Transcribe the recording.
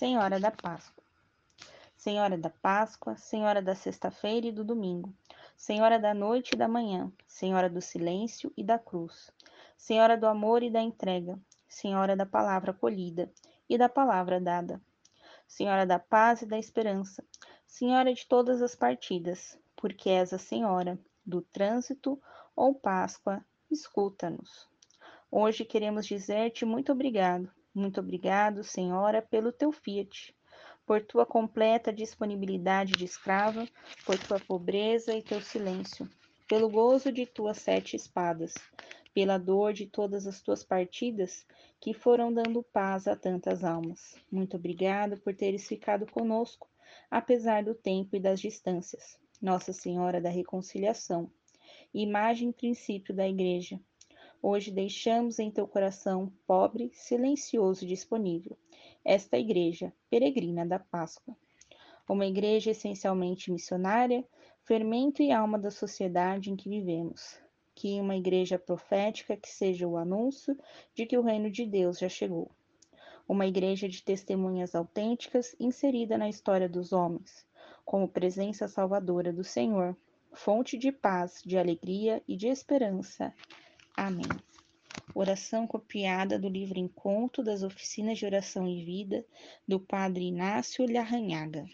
Senhora da Páscoa. Senhora da Páscoa, Senhora da Sexta-feira e do Domingo, Senhora da Noite e da Manhã, Senhora do Silêncio e da Cruz, Senhora do Amor e da Entrega, Senhora da Palavra Acolhida e da Palavra Dada, Senhora da Paz e da Esperança, Senhora de todas as partidas, porque és a Senhora do Trânsito ou Páscoa, escuta-nos. Hoje queremos dizer-te muito obrigado, muito obrigado, Senhora, pelo teu fiat por tua completa disponibilidade de escrava, por tua pobreza e teu silêncio, pelo gozo de tuas sete espadas, pela dor de todas as tuas partidas que foram dando paz a tantas almas. Muito obrigado por teres ficado conosco, apesar do tempo e das distâncias. Nossa Senhora da Reconciliação, imagem e princípio da Igreja. Hoje deixamos em teu coração pobre, silencioso e disponível esta igreja peregrina da Páscoa. Uma igreja essencialmente missionária, fermento e alma da sociedade em que vivemos. Que uma igreja profética que seja o anúncio de que o reino de Deus já chegou. Uma igreja de testemunhas autênticas inserida na história dos homens, como presença salvadora do Senhor, fonte de paz, de alegria e de esperança. Amém. Oração copiada do livro Encontro das Oficinas de Oração e Vida, do Padre Inácio Larranhaga.